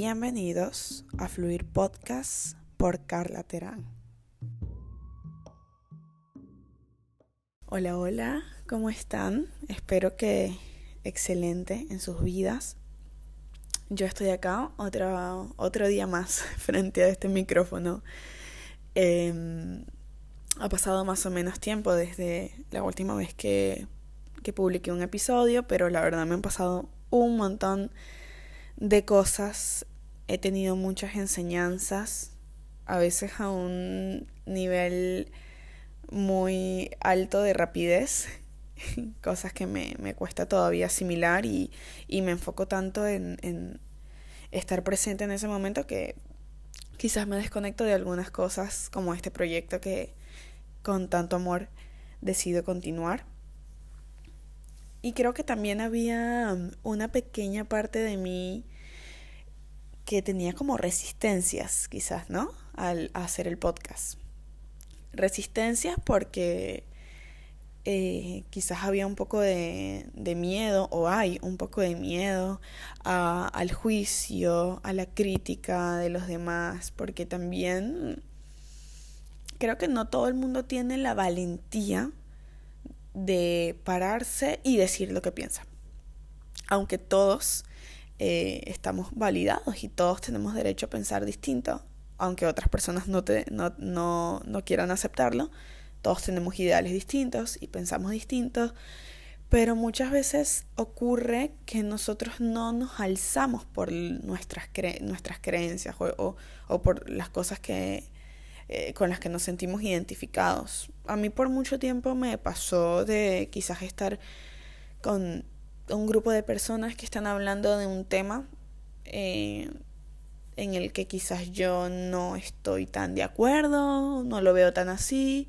Bienvenidos a Fluir Podcast por Carla Terán. Hola, hola, ¿cómo están? Espero que excelente en sus vidas. Yo estoy acá otro, otro día más frente a este micrófono. Em, ha pasado más o menos tiempo desde la última vez que, que publiqué un episodio, pero la verdad me han pasado un montón de cosas. He tenido muchas enseñanzas, a veces a un nivel muy alto de rapidez, cosas que me, me cuesta todavía asimilar y, y me enfoco tanto en, en estar presente en ese momento que quizás me desconecto de algunas cosas como este proyecto que con tanto amor decido continuar. Y creo que también había una pequeña parte de mí que tenía como resistencias, quizás, ¿no? Al hacer el podcast. Resistencias porque eh, quizás había un poco de, miedo, o hay un poco de miedo al juicio, a la crítica de los demás, porque también creo que no todo el mundo tiene la valentía de pararse y decir lo que piensa. Aunque todos eh, estamos validados y todos tenemos derecho a pensar distinto, aunque otras personas no, te, no, no, no quieran aceptarlo, todos tenemos ideales distintos y pensamos distintos, pero muchas veces ocurre que nosotros no nos alzamos por nuestras, cre nuestras creencias o, o, por las cosas que, eh, con las que nos sentimos identificados. A mí por mucho tiempo me pasó de quizás estar con un grupo de personas que están hablando de un tema eh, en el que quizás yo no estoy tan de acuerdo, no lo veo tan así,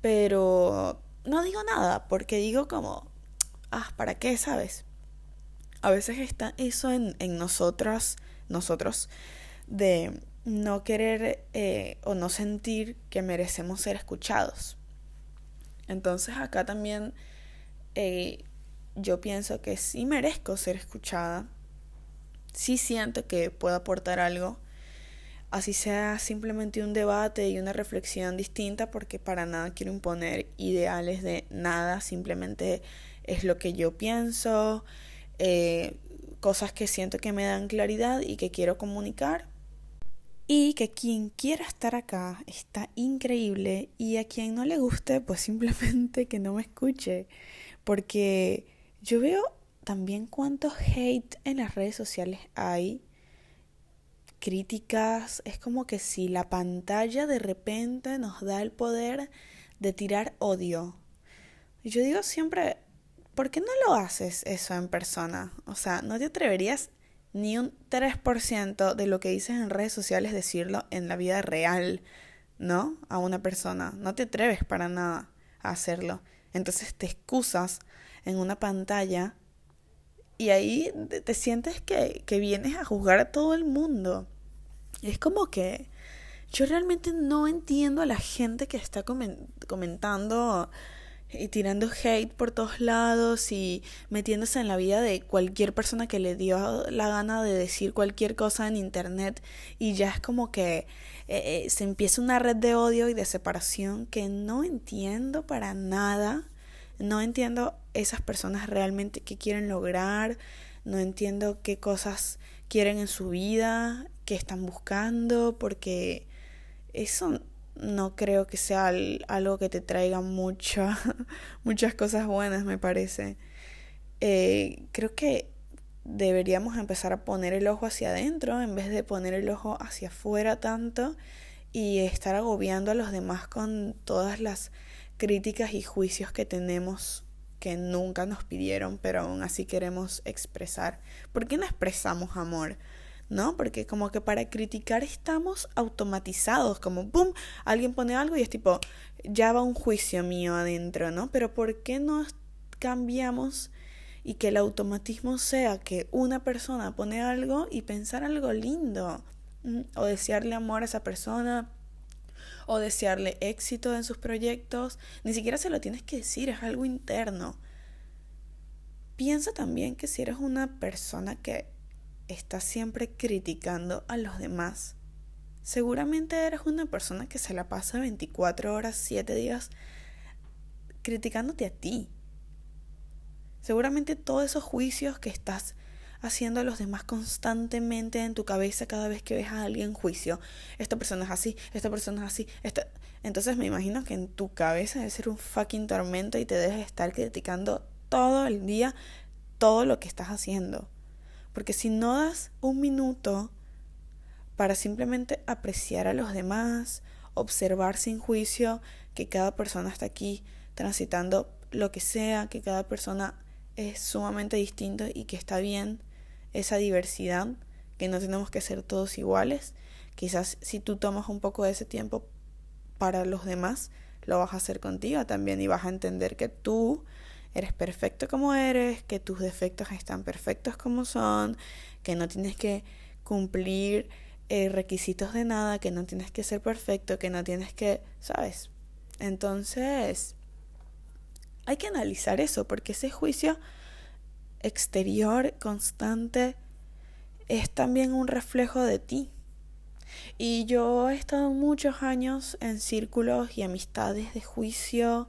pero no digo nada porque digo como, ah, ¿para qué sabes? A veces está eso en, en nosotras, nosotros, de no querer eh, o no sentir que merecemos ser escuchados. Entonces acá también eh, yo pienso que sí merezco ser escuchada, sí siento que puedo aportar algo, así sea simplemente un debate y una reflexión distinta, porque para nada quiero imponer ideales de nada, simplemente es lo que yo pienso, eh, cosas que siento que me dan claridad y que quiero comunicar y que quien quiera estar acá está increíble y a quien no le guste, pues simplemente que no me escuche. Porque yo veo también cuánto hate en las redes sociales hay. Críticas, es como que si la pantalla de repente nos da el poder de tirar odio. Yo digo siempre, ¿por qué no lo haces eso en persona? O sea, ¿no te atreverías ni un 3% de lo que dices en redes sociales decirlo en la vida real, ¿no? A una persona. No te atreves para nada a hacerlo. Entonces te excusas en una pantalla y ahí te sientes que, que vienes a juzgar a todo el mundo. Es como que yo realmente no entiendo a la gente que está comentando y tirando hate por todos lados y metiéndose en la vida de cualquier persona que le dio la gana de decir cualquier cosa en internet y ya es como que eh, eh, se empieza una red de odio y de separación que no entiendo para nada. No entiendo esas personas realmente qué quieren lograr, no entiendo qué cosas quieren en su vida, qué están buscando, porque eso no creo que sea algo que te traiga mucha, muchas cosas buenas, me parece. Eh, creo que deberíamos empezar a poner el ojo hacia adentro en vez de poner el ojo hacia afuera tanto y estar agobiando a los demás con todas las críticas y juicios que tenemos que nunca nos pidieron, pero aún así queremos expresar. ¿Por qué no expresamos amor? ¿no? Porque como que para criticar estamos automatizados, como ¡pum! Alguien pone algo y es tipo, ya va un juicio mío adentro, ¿no? Pero ¿por qué no cambiamos y que el automatismo sea que una persona pone algo y pensar algo lindo? O desearle amor a esa persona, o desearle éxito en sus proyectos, ni siquiera se lo tienes que decir, es algo interno. Piensa también que si eres una persona que estás siempre criticando a los demás, seguramente eres una persona que se la pasa 24 horas, 7 días criticándote a ti. Seguramente todos esos juicios que estás haciendo a los demás constantemente en tu cabeza cada vez que ves a alguien en juicio. Esta persona es así, esta persona es así. Esta... Entonces me imagino que en tu cabeza debe ser un fucking tormento y te debes estar criticando todo el día todo lo que estás haciendo. Porque si no das un minuto para simplemente apreciar a los demás, observar sin juicio que cada persona está aquí transitando lo que sea, que cada persona es sumamente distinto y que está bien esa diversidad, que no tenemos que ser todos iguales. Quizás si tú tomas un poco de ese tiempo para los demás, lo vas a hacer contigo también y vas a entender que tú eres perfecto como eres, que tus defectos están perfectos como son, que no tienes que cumplir eh, requisitos de nada, que no tienes que ser perfecto, que no tienes que, ¿sabes? Entonces, hay que analizar eso, porque ese juicio exterior constante es también un reflejo de ti. Y yo he estado muchos años en círculos y amistades de juicio,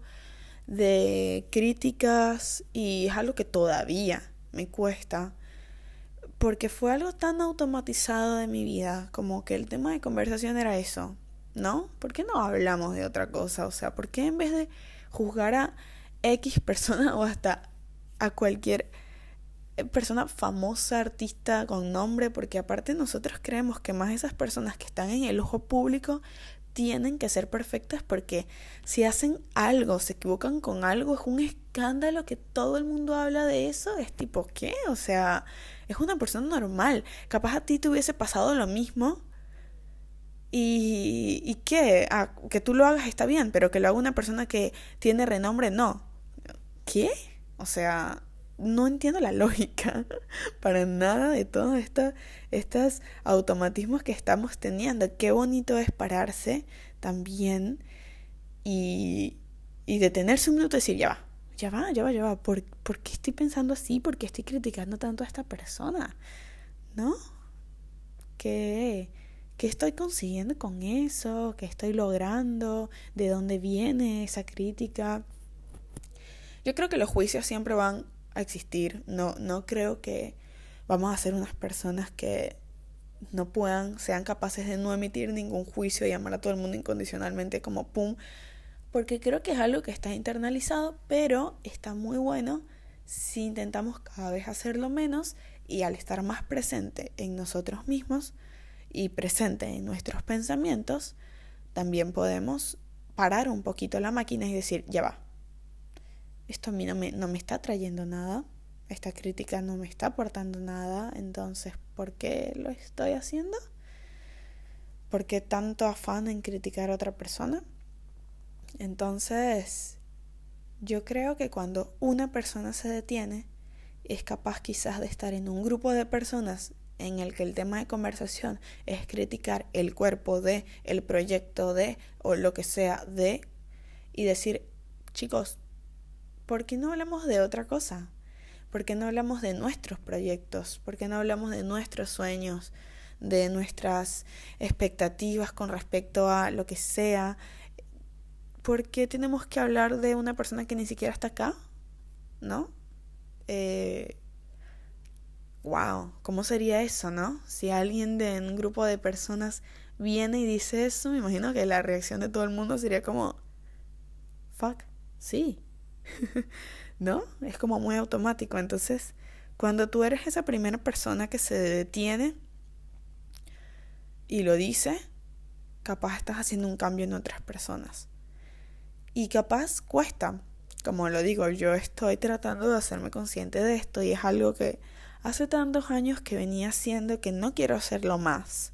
de críticas, y es algo que todavía me cuesta, porque fue algo tan automatizado de mi vida, como que el tema de conversación era eso, ¿no? ¿Por qué no hablamos de otra cosa? O sea, ¿por qué en vez de juzgar a X persona o hasta a cualquier persona famosa, artista con nombre, porque aparte nosotros creemos que más esas personas que están en el ojo público tienen que ser perfectas porque si hacen algo, se equivocan con algo, es un escándalo que todo el mundo habla de eso, es tipo, ¿qué? O sea, es una persona normal. Capaz a ti te hubiese pasado lo mismo. ¿Y, y qué? Ah, que tú lo hagas está bien, pero que lo haga una persona que tiene renombre, no. ¿Qué? O sea, no entiendo la lógica para nada de todos estos automatismos que estamos teniendo. Qué bonito es pararse también y, y detenerse un minuto y decir, ya va, ya va, ya va, ya va. ¿Por, ¿Por qué estoy pensando así? ¿Por qué estoy criticando tanto a esta persona? ¿No? ¿Qué, ¿Qué estoy consiguiendo con eso? ¿Qué estoy logrando? ¿De dónde viene esa crítica? Yo creo que los juicios siempre van a existir. No, no creo que vamos a ser unas personas que no puedan, sean capaces de no emitir ningún juicio y amar a todo el mundo incondicionalmente como pum, porque creo que es algo que está internalizado, pero está muy bueno si intentamos cada vez hacerlo menos y al estar más presente en nosotros mismos y presente en nuestros pensamientos, también podemos parar un poquito la máquina y decir, ya va, esto a mí no me, no me está trayendo nada, esta crítica no me está aportando nada, entonces, ¿por qué lo estoy haciendo? ¿Por qué tanto afán en criticar a otra persona? Entonces, yo creo que cuando una persona se detiene, es capaz quizás de estar en un grupo de personas en el que el tema de conversación es criticar el cuerpo de, el proyecto de, o lo que sea de, y decir, chicos, ¿por qué no hablamos de otra cosa? ¿Por qué no hablamos de nuestros proyectos? ¿Por qué no hablamos de nuestros sueños? de nuestras expectativas con respecto a lo que sea. ¿Por qué tenemos que hablar de una persona que ni siquiera está acá? ¿No? Eh, wow, ¿cómo sería eso, no? Si alguien de un grupo de personas viene y dice eso, me imagino que la reacción de todo el mundo sería como, fuck, sí, ¿no? Es como muy automático. Entonces, cuando tú eres esa primera persona que se detiene y lo dice, capaz estás haciendo un cambio en otras personas. Y capaz cuesta, como lo digo, yo estoy tratando de hacerme consciente de esto y es algo que hace tantos años que venía haciendo que no quiero hacerlo más.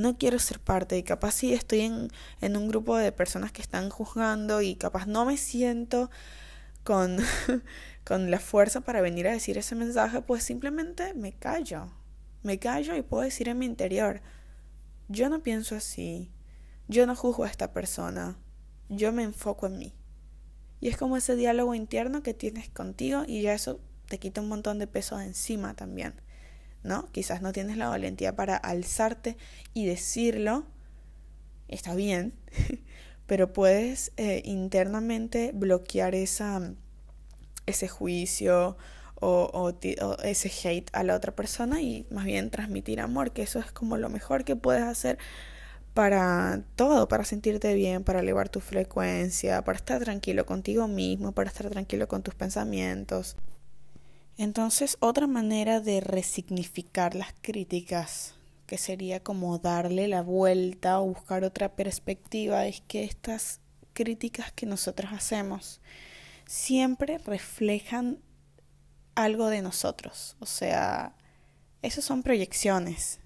No quiero ser parte y capaz si estoy en, en un grupo de personas que están juzgando y capaz no me siento con, con la fuerza para venir a decir ese mensaje, pues simplemente me callo. Me callo y puedo decir en mi interior, yo no pienso así, yo no juzgo a esta persona, yo me enfoco en mí. Y es como ese diálogo interno que tienes contigo y ya eso te quita un montón de peso de encima también. ¿No? Quizás no tienes la valentía para alzarte y decirlo, está bien, pero puedes eh, internamente bloquear esa, ese juicio o, o, ese hate a la otra persona y más bien transmitir amor, que eso es como lo mejor que puedes hacer para todo, para sentirte bien, para elevar tu frecuencia, para estar tranquilo contigo mismo, para estar tranquilo con tus pensamientos. Entonces, otra manera de resignificar las críticas, que sería como darle la vuelta o buscar otra perspectiva, es que estas críticas que nosotros hacemos siempre reflejan algo de nosotros. O sea, esas son proyecciones.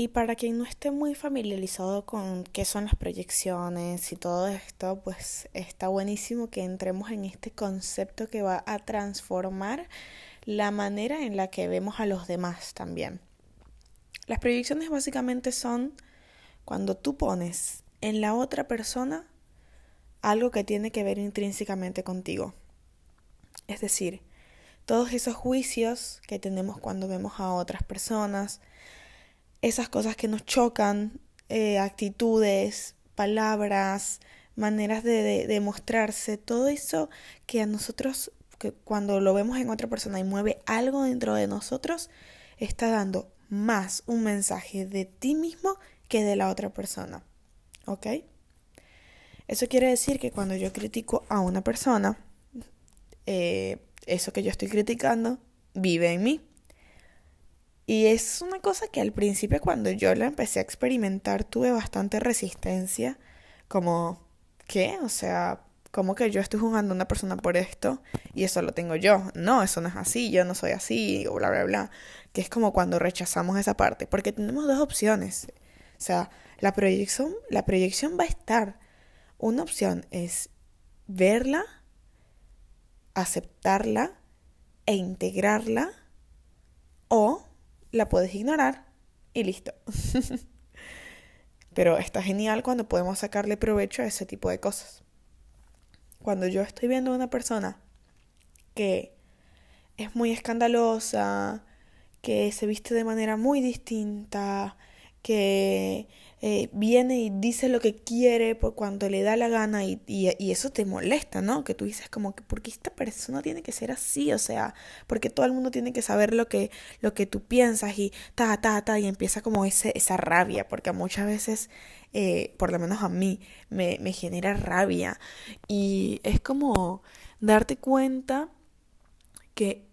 Y para quien no esté muy familiarizado con qué son las proyecciones y todo esto, pues está buenísimo que entremos en este concepto que va a transformar la manera en la que vemos a los demás también. Las proyecciones básicamente son cuando tú pones en la otra persona algo que tiene que ver intrínsecamente contigo. Es decir, todos esos juicios que tenemos cuando vemos a otras personas, esas cosas que nos chocan, eh, actitudes, palabras, maneras de, de, mostrarse, todo eso que a nosotros, que cuando lo vemos en otra persona y mueve algo dentro de nosotros, está dando más un mensaje de ti mismo que de la otra persona. ¿Ok? Eso quiere decir que cuando yo critico a una persona, eh, eso que yo estoy criticando vive en mí. Y es una cosa que al principio cuando yo la empecé a experimentar tuve bastante resistencia, como, ¿qué? O sea, ¿cómo que yo estoy jugando a una persona por esto y eso lo tengo yo? No, eso no es así, yo no soy así, o bla, bla, bla. Que es como cuando rechazamos esa parte, porque tenemos dos opciones. O sea, la proyección, la proyección va a estar. Una opción es verla, aceptarla e integrarla o la puedes ignorar y listo. Pero está genial cuando podemos sacarle provecho a ese tipo de cosas. Cuando yo estoy viendo a una persona que es muy escandalosa, que se viste de manera muy distinta, que eh, viene y dice lo que quiere por cuando le da la gana y, y, eso te molesta, ¿no? Que tú dices como que, ¿por qué esta persona tiene que ser así? O sea, porque todo el mundo tiene que saber lo que, lo que tú piensas y ta, ta, ta, y empieza como ese, esa rabia, porque muchas veces, eh, por lo menos a mí, me, me genera rabia y es como darte cuenta que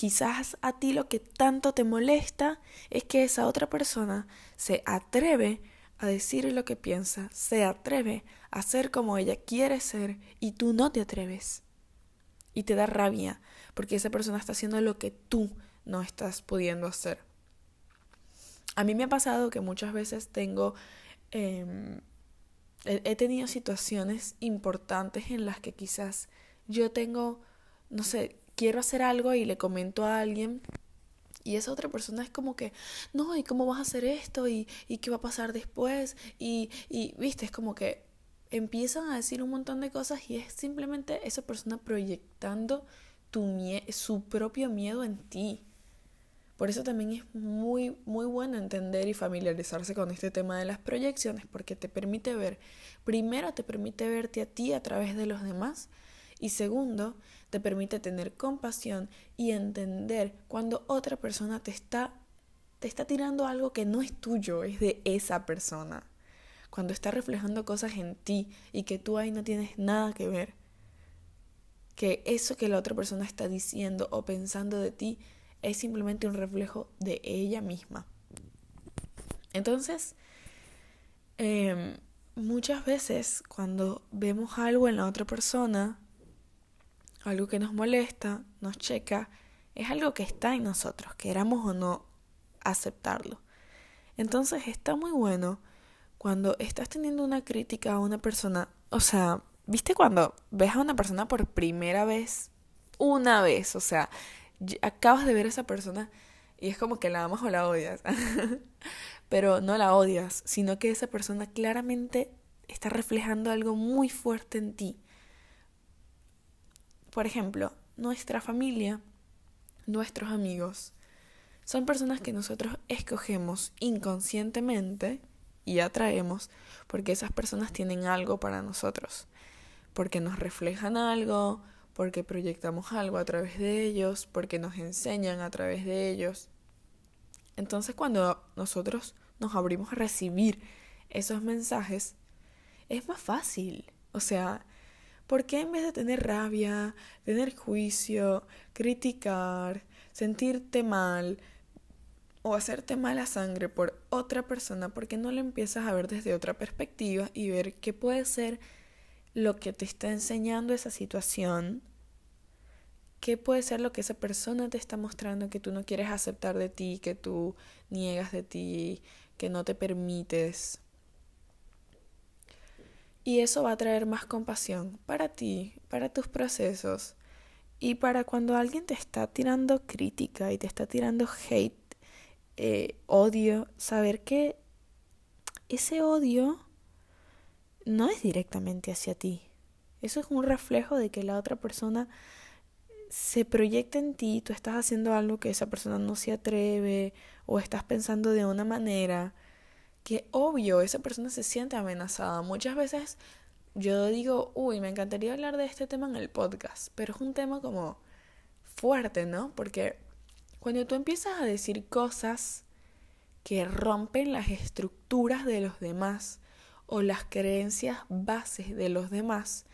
Quizás a ti lo que tanto te molesta es que esa otra persona se atreve a decir lo que piensa, se atreve a ser como ella quiere ser y tú no te atreves. Y te da rabia porque esa persona está haciendo lo que tú no estás pudiendo hacer. A mí me ha pasado que muchas veces tengo... Em, he tenido situaciones importantes en las que quizás yo tengo, no sé, quiero hacer algo y le comento a alguien y esa otra persona es como que, no, ¿y cómo vas a hacer esto? ¿Y, y qué va a pasar después? Y, y, viste, es como que empiezan a decir un montón de cosas y es simplemente esa persona proyectando tu su propio miedo en ti. Por eso también es muy, muy bueno entender y familiarizarse con este tema de las proyecciones, porque te permite ver, primero te permite verte a ti a través de los demás y segundo, te permite tener compasión y entender cuando otra persona te está te está tirando algo que no es tuyo, es de esa persona. Cuando está reflejando cosas en ti y que tú ahí no tienes nada que ver. Que eso que la otra persona está diciendo o pensando de ti es simplemente un reflejo de ella misma. Entonces, em, muchas veces cuando vemos algo en la otra persona, algo que nos molesta, nos checa, es algo que está en nosotros, queramos o no aceptarlo. Entonces está muy bueno cuando estás teniendo una crítica a una persona, o sea, ¿viste cuando ves a una persona por primera vez? Una vez, o sea, acabas de ver a esa persona y es como que la amas o la odias. Pero no la odias, sino que esa persona claramente está reflejando algo muy fuerte en ti por ejemplo, nuestra familia, nuestros amigos, son personas que nosotros escogemos inconscientemente y atraemos porque esas personas tienen algo para nosotros, porque nos reflejan algo, porque proyectamos algo a través de ellos, porque nos enseñan a través de ellos. Entonces cuando nosotros nos abrimos a recibir esos mensajes, es más fácil. O sea, ¿por qué en vez de tener rabia, tener juicio, criticar, sentirte mal o hacerte mala sangre por otra persona, por qué no lo empiezas a ver desde otra perspectiva y ver qué puede ser lo que te está enseñando esa situación? ¿Qué puede ser lo que esa persona te está mostrando que tú no quieres aceptar de ti, que tú niegas de ti, que no te permites? Y eso va a traer más compasión para ti, para tus procesos. Y para cuando alguien te está tirando crítica y te está tirando hate, eh, odio, saber que ese odio no es directamente hacia ti. Eso es un reflejo de que la otra persona se proyecta en ti, tú estás haciendo algo que esa persona no se atreve o estás pensando de una manera que obvio esa persona se siente amenazada. Muchas veces yo digo, uy, me encantaría hablar de este tema en el podcast, pero es un tema como fuerte, ¿no? Porque cuando tú empiezas a decir cosas que rompen las estructuras de los demás o las creencias bases de los demás,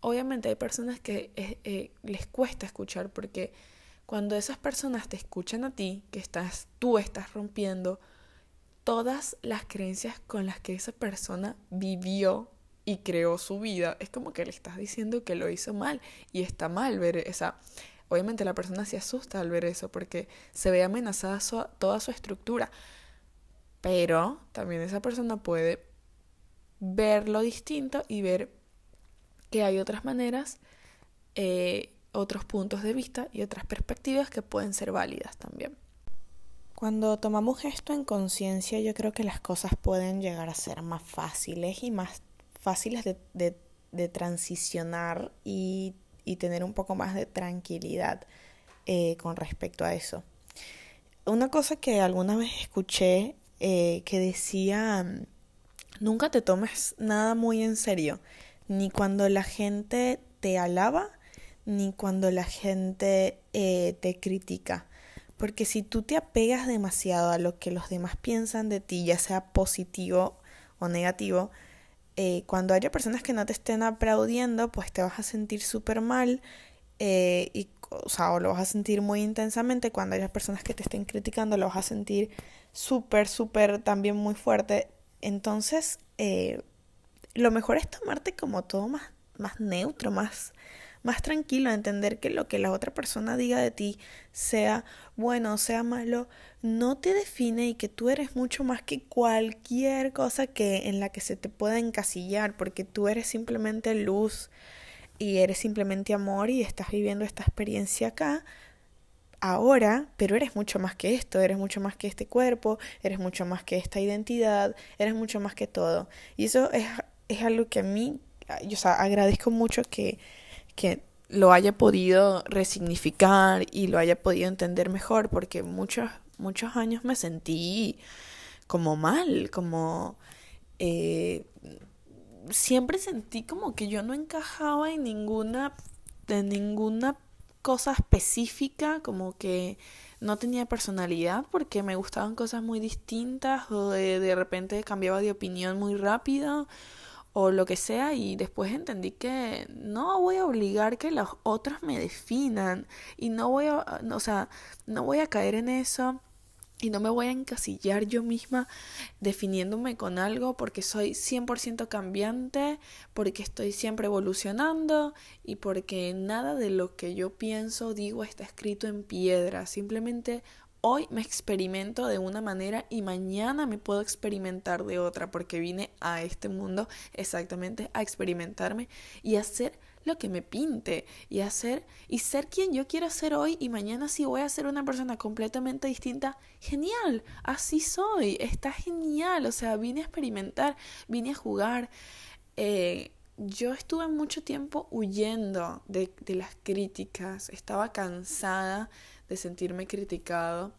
obviamente hay personas que eh, eh, les cuesta escuchar porque cuando esas personas te escuchan a ti, que estás, tú estás rompiendo todas las creencias con las que esa persona vivió y creó su vida, es como que le estás diciendo que lo hizo mal y está mal ver esa... Obviamente la persona se asusta al ver eso porque se ve amenazada toda su estructura, pero también esa persona puede verlo distinto y ver que hay otras maneras, eh, otros puntos de vista y otras perspectivas que pueden ser válidas también. Cuando tomamos esto en conciencia, yo creo que las cosas pueden llegar a ser más fáciles y más fáciles de, de, transicionar y, y, tener un poco más de tranquilidad eh, con respecto a eso. Una cosa que alguna vez escuché eh, que decía, nunca te tomes nada muy en serio, ni cuando la gente te alaba, ni cuando la gente eh, te critica porque si tú te apegas demasiado a lo que los demás piensan de ti, ya sea positivo o negativo, eh, cuando haya personas que no te estén aplaudiendo, pues te vas a sentir súper mal eh, y, o sea, o lo vas a sentir muy intensamente. Cuando haya personas que te estén criticando, lo vas a sentir súper, súper también muy fuerte. Entonces, eh, lo mejor es tomarte como todo más, más neutro, más más tranquilo, entender que lo que la otra persona diga de ti, sea bueno o sea malo, no te define y que tú eres mucho más que cualquier cosa que en la que se te pueda encasillar, porque tú eres simplemente luz y eres simplemente amor y estás viviendo esta experiencia acá ahora, pero eres mucho más que esto, eres mucho más que este cuerpo, eres mucho más que esta identidad, eres mucho más que todo. Y eso es, es algo que a mí, yo sea, agradezco mucho que que lo haya podido resignificar y lo haya podido entender mejor, porque muchos, muchos años me sentí como mal, como eh, siempre sentí como que yo no encajaba en ninguna, en ninguna cosa específica, como que no tenía personalidad porque me gustaban cosas muy distintas o de, de repente cambiaba de opinión muy rápido o lo que sea y después entendí que no voy a obligar que los otros me definan y no voy a, o sea, no voy a caer en eso y no me voy a encasillar yo misma definiéndome con algo porque soy 100% cambiante, porque estoy siempre evolucionando y porque nada de lo que yo pienso, digo, está escrito en piedra. Simplemente hoy me experimento de una manera y mañana me puedo experimentar de otra porque vine a este mundo exactamente a experimentarme y hacer lo que me pinte y hacer y ser quien yo quiero ser hoy y mañana si voy a ser una persona completamente distinta, genial, así soy, está genial, o sea, vine a experimentar, vine a jugar. Eh, yo estuve mucho tiempo huyendo de las críticas, estaba cansada de sentirme criticado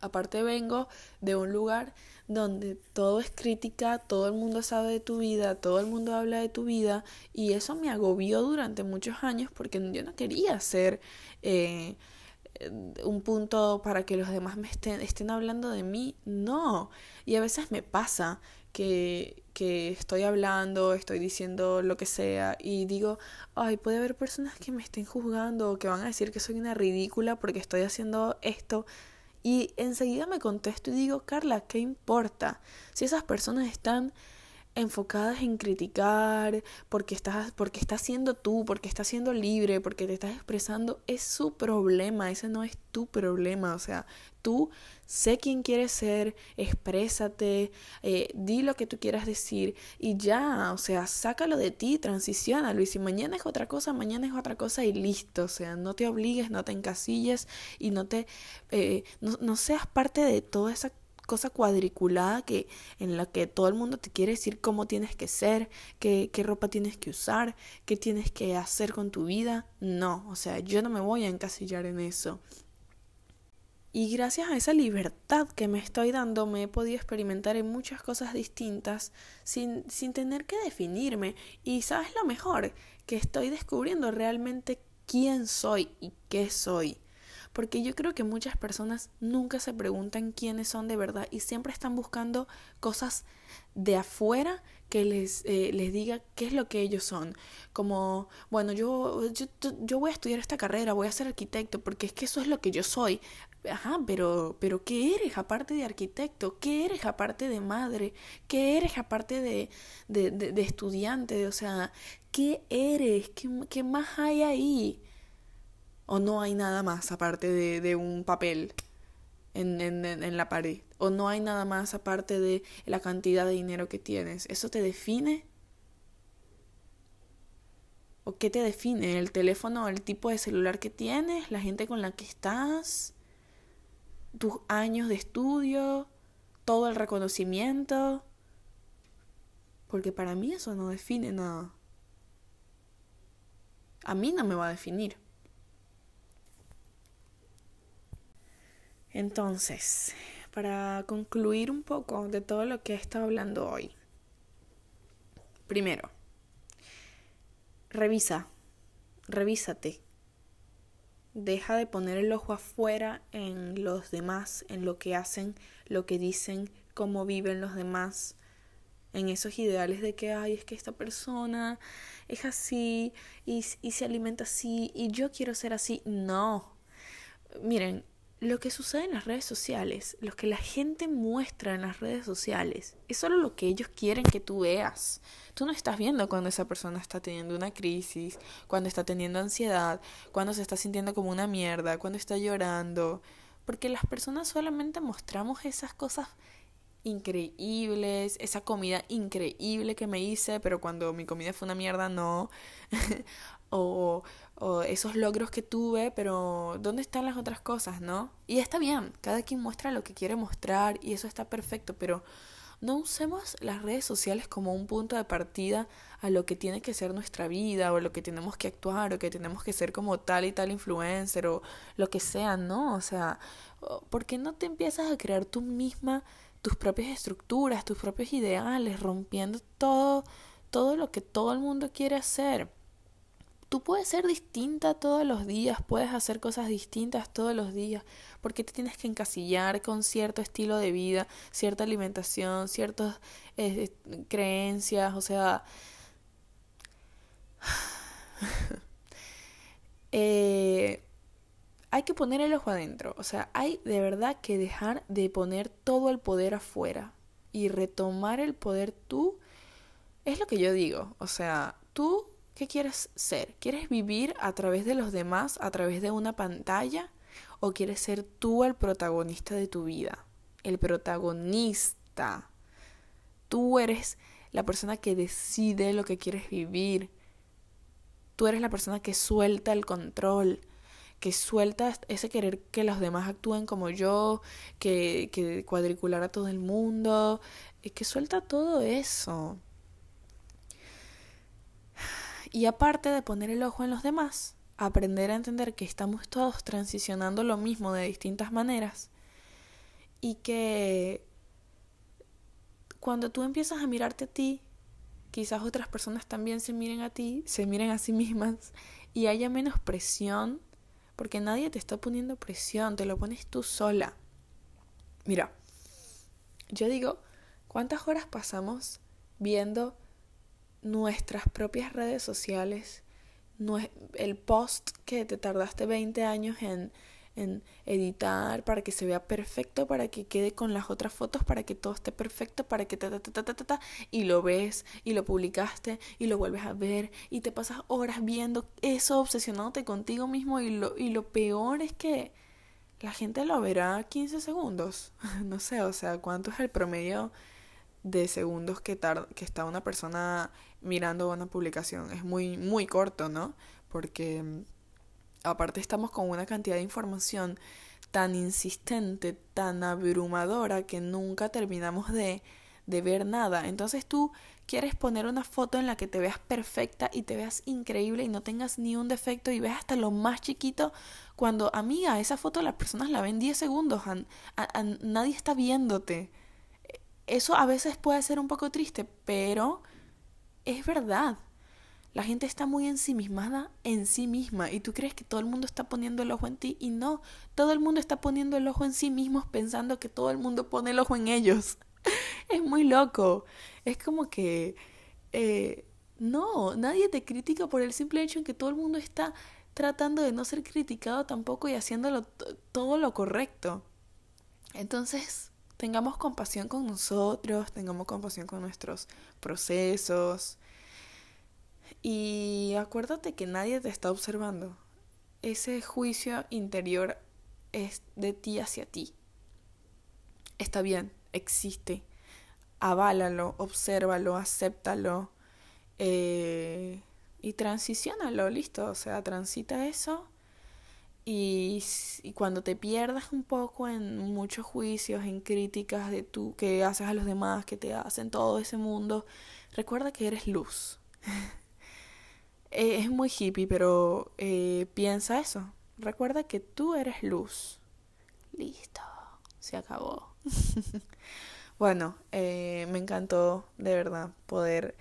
Aparte vengo de un lugar donde todo es crítica, todo el mundo sabe de tu vida, todo el mundo habla de tu vida y eso me agobió durante muchos años porque yo no quería ser eh, un punto para que los demás me estén, estén hablando de mí, no. Y a veces me pasa que, que estoy hablando, estoy diciendo lo que sea y digo, ay, puede haber personas que me estén juzgando o que van a decir que soy una ridícula porque estoy haciendo esto. Y enseguida me contesto y digo, Carla, ¿qué importa? Si esas personas están enfocadas en criticar, porque estás, porque estás siendo tú, porque estás siendo libre, porque te estás expresando, es su problema, ese no es tu problema. O sea, tú sé quién quieres ser, exprésate, eh, di lo que tú quieras decir y ya, o sea, sácalo de ti, transicionalo. Y si mañana es otra cosa, mañana es otra cosa y listo. O sea, no te obligues, no te encasilles y no te, eh, no, no seas parte de toda esa cosa cuadriculada que en la que todo el mundo te quiere decir cómo tienes que ser, qué, ropa tienes que usar, qué tienes que hacer con tu vida. No, o sea, yo no me voy a encasillar en eso. Y gracias a esa libertad que me estoy dando, me he podido experimentar en muchas cosas distintas sin, sin tener que definirme. Y sabes lo mejor, que estoy descubriendo realmente quién soy y qué soy porque yo creo que muchas personas nunca se preguntan quiénes son de verdad y siempre están buscando cosas de afuera que les, eh, les diga qué es lo que ellos son. Como, bueno, yo, yo, yo voy a estudiar esta carrera, voy a ser arquitecto, porque es que eso es lo que yo soy. Ajá, pero, pero ¿qué eres aparte de arquitecto? ¿Qué eres aparte de madre? ¿Qué eres aparte de, de, de, estudiante? O sea, ¿qué eres? ¿Qué, ¿Qué más hay ahí? O no hay nada más aparte de, de un papel en, en, en, la pared, o no hay nada más aparte de la cantidad de dinero que tienes. ¿Eso te define? ¿O qué te define? ¿El teléfono, el tipo de celular que tienes, la gente con la que estás, tus años de estudio, todo el reconocimiento? Porque para mí eso no define nada. A mí no me va a definir. Entonces, para concluir un poco de todo lo que he estado hablando hoy. Primero, revisa, revísate. Deja de poner el ojo afuera en los demás, en lo que hacen, lo que dicen, cómo viven los demás, en esos ideales de que, ay, es que esta persona es así y, y se alimenta así y yo quiero ser así. No. Miren, lo que sucede en las redes sociales, lo que la gente muestra en las redes sociales, es solo lo que ellos quieren que tú veas. Tú no estás viendo cuando esa persona está teniendo una crisis, cuando está teniendo ansiedad, cuando se está sintiendo como una mierda, cuando está llorando, porque las personas solamente mostramos esas cosas increíbles, esa comida increíble que me hice, pero cuando mi comida fue una mierda, no. o, o esos logros que tuve, pero ¿dónde están las otras cosas, no? Y está bien, cada quien muestra lo que quiere mostrar y eso está perfecto, pero no usemos las redes sociales como un punto de partida a lo que tiene que ser nuestra vida o lo que tenemos que actuar o que tenemos que ser como tal y tal influencer o lo que sea, ¿no? O sea, ¿por qué no te empiezas a crear tú misma tus propias estructuras, tus propios ideales, rompiendo todo todo lo que todo el mundo quiere hacer? Tú puedes ser distinta todos los días, puedes hacer cosas distintas todos los días, porque te tienes que encasillar con cierto estilo de vida, cierta alimentación, ciertas eh, creencias, o sea... eh, hay que poner el ojo adentro, o sea, hay de verdad que dejar de poner todo el poder afuera y retomar el poder tú, es lo que yo digo, o sea, tú ¿Qué quieres ser? ¿Quieres vivir a través de los demás, a través de una pantalla? ¿O quieres ser tú el protagonista de tu vida? El protagonista. Tú eres la persona que decide lo que quieres vivir. Tú eres la persona que suelta el control, que suelta ese querer que los demás actúen como yo, que, que cuadricular a todo el mundo, que suelta todo eso. Y aparte de poner el ojo en los demás, aprender a entender que estamos todos transicionando lo mismo de distintas maneras, y que cuando tú empiezas a mirarte a ti, quizás otras personas también se miren a ti, se miren a sí mismas y haya menos presión, porque nadie te está poniendo presión, te lo pones tú sola. Mira, yo digo, ¿cuántas horas pasamos viendo nuestras propias redes sociales, el post que te tardaste 20 años en, en editar para que se vea perfecto, para que quede con las otras fotos, para que todo esté perfecto, para que ta ta ta ta ta ta, y lo ves y lo publicaste y lo vuelves a ver y te pasas horas viendo eso obsesionándote contigo mismo y lo y lo peor es que la gente lo verá 15 segundos. no sé, o sea, ¿cuánto es el promedio de segundos que tarda, que está una persona mirando una publicación? Es muy muy corto, ¿no? Porque aparte estamos con una cantidad de información tan insistente, tan abrumadora, que nunca terminamos de, de ver nada. Entonces tú quieres poner una foto en la que te veas perfecta y te veas increíble y no tengas ni un defecto y ves hasta lo más chiquito cuando, amiga, esa foto las personas la ven 10 segundos, nadie está viéndote. Eso a veces puede ser un poco triste, pero es verdad. La gente está muy ensimismada en sí misma y tú crees que todo el mundo está poniendo el ojo en ti y no, todo el mundo está poniendo el ojo en sí mismos pensando que todo el mundo pone el ojo en ellos. es muy loco. Es como que... Eh, no, nadie te critica por el simple hecho en que todo el mundo está tratando de no ser criticado tampoco y haciéndolo todo lo correcto. Entonces, tengamos compasión con nosotros, tengamos compasión con nuestros procesos, y acuérdate que nadie te está observando. Ese juicio interior es de ti hacia ti. Está bien, existe. Aválalo, obsérvalo, acéptalo eh, y transicionalo, listo. O sea, transita eso. Y, cuando te pierdas un poco en muchos juicios, en críticas de tú que haces a los demás, que te hacen todo ese mundo, recuerda que eres luz. Eh, es muy hippie, pero eh, piensa eso. Recuerda que tú eres luz. Listo, se acabó. bueno, eh, me encantó de verdad poder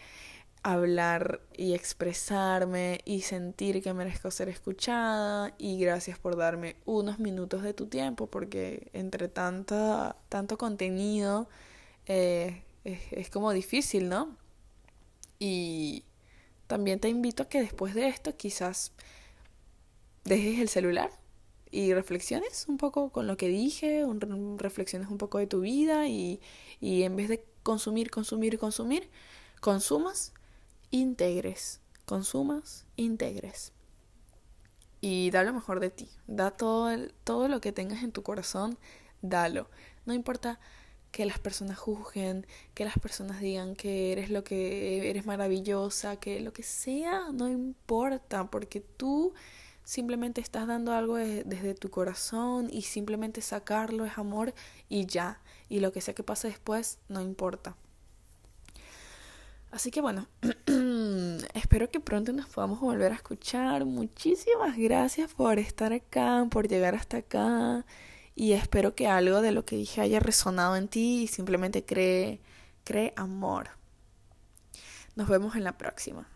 hablar y expresarme y sentir que merezco ser escuchada y gracias por darme unos minutos de tu tiempo porque entre tanta, tanto contenido es, es como difícil, ¿no? Y también te invito a que después de esto quizás dejes el celular y reflexiones un poco con lo que dije, reflexiones un poco de tu vida y, y en vez de consumir, consumir, consumir, consumas, integres, consumas, integres. Y da lo mejor de ti, da todo, el, todo lo que tengas en tu corazón, dalo. No importa que las personas juzguen, que las personas digan que eres lo que eres maravillosa, que lo que sea, no importa, porque tú simplemente estás dando algo desde tu corazón y simplemente sacarlo es amor y ya, y lo que sea que pase después no importa. Así que bueno, espero que pronto nos podamos volver a escuchar. Muchísimas gracias por estar acá, por llegar hasta acá y espero que algo de lo que dije haya resonado en ti y simplemente cree, cree amor. Nos vemos en la próxima.